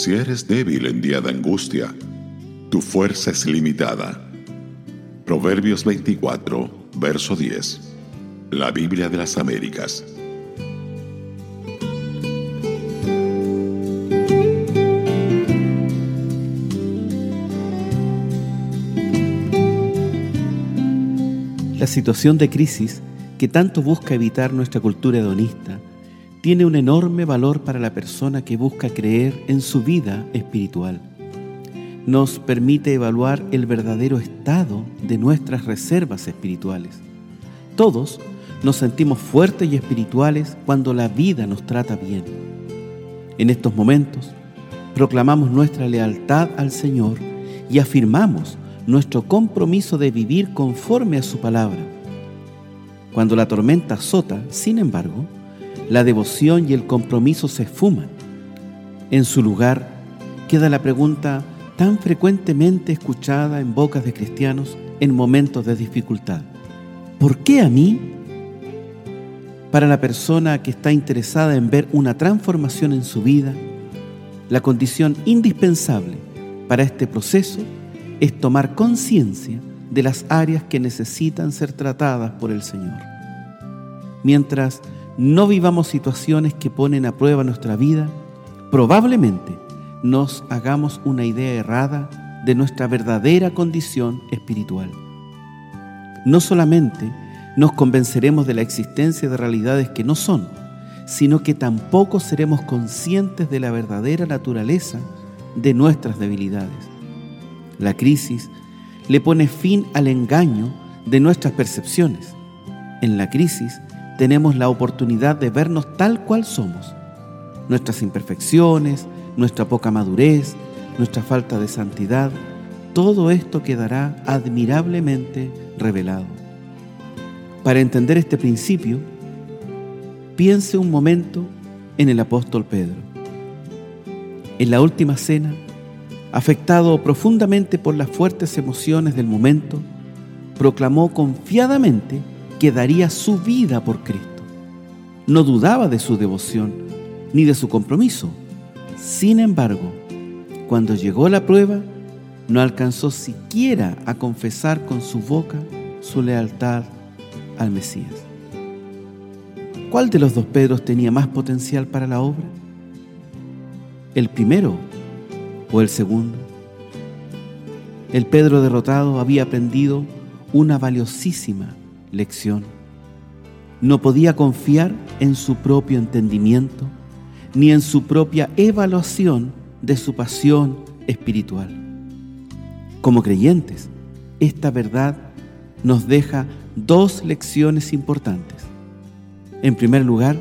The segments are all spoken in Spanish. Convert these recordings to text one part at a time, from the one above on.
Si eres débil en día de angustia, tu fuerza es limitada. Proverbios 24, verso 10. La Biblia de las Américas. La situación de crisis que tanto busca evitar nuestra cultura hedonista tiene un enorme valor para la persona que busca creer en su vida espiritual. Nos permite evaluar el verdadero estado de nuestras reservas espirituales. Todos nos sentimos fuertes y espirituales cuando la vida nos trata bien. En estos momentos, proclamamos nuestra lealtad al Señor y afirmamos nuestro compromiso de vivir conforme a su palabra. Cuando la tormenta azota, sin embargo, la devoción y el compromiso se esfuman. En su lugar queda la pregunta tan frecuentemente escuchada en bocas de cristianos en momentos de dificultad. ¿Por qué a mí? Para la persona que está interesada en ver una transformación en su vida, la condición indispensable para este proceso es tomar conciencia de las áreas que necesitan ser tratadas por el Señor. Mientras no vivamos situaciones que ponen a prueba nuestra vida, probablemente nos hagamos una idea errada de nuestra verdadera condición espiritual. No solamente nos convenceremos de la existencia de realidades que no son, sino que tampoco seremos conscientes de la verdadera naturaleza de nuestras debilidades. La crisis le pone fin al engaño de nuestras percepciones. En la crisis tenemos la oportunidad de vernos tal cual somos. Nuestras imperfecciones, nuestra poca madurez, nuestra falta de santidad, todo esto quedará admirablemente revelado. Para entender este principio, piense un momento en el apóstol Pedro. En la última cena, afectado profundamente por las fuertes emociones del momento, proclamó confiadamente que daría su vida por Cristo. No dudaba de su devoción ni de su compromiso. Sin embargo, cuando llegó la prueba, no alcanzó siquiera a confesar con su boca su lealtad al Mesías. ¿Cuál de los dos Pedros tenía más potencial para la obra? El primero o el segundo. El Pedro derrotado había aprendido una valiosísima lección. No podía confiar en su propio entendimiento ni en su propia evaluación de su pasión espiritual. Como creyentes, esta verdad nos deja dos lecciones importantes. En primer lugar,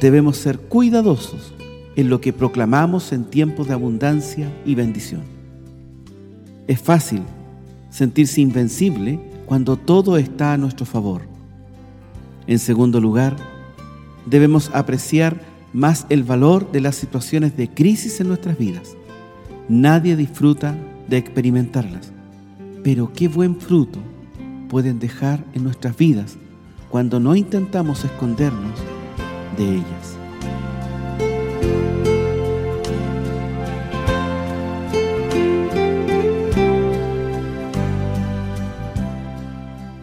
debemos ser cuidadosos en lo que proclamamos en tiempos de abundancia y bendición. Es fácil sentirse invencible cuando todo está a nuestro favor. En segundo lugar, debemos apreciar más el valor de las situaciones de crisis en nuestras vidas. Nadie disfruta de experimentarlas, pero qué buen fruto pueden dejar en nuestras vidas cuando no intentamos escondernos de ellas.